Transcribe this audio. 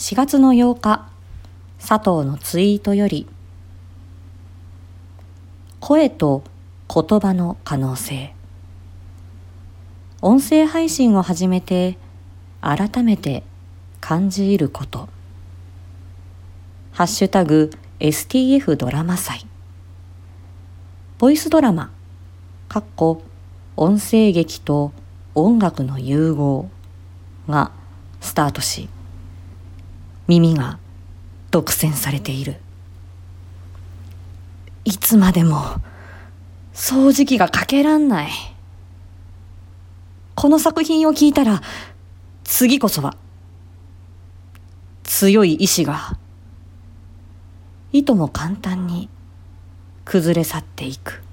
4月の8日、佐藤のツイートより、声と言葉の可能性。音声配信を始めて、改めて感じること。ハッシュタグ STF ドラマ祭。ボイスドラマ、かっこ音声劇と音楽の融合がスタートし、耳が独占されている。いつまでも掃除機がかけらんない。この作品を聞いたら、次こそは、強い意志が、いとも簡単に崩れ去っていく。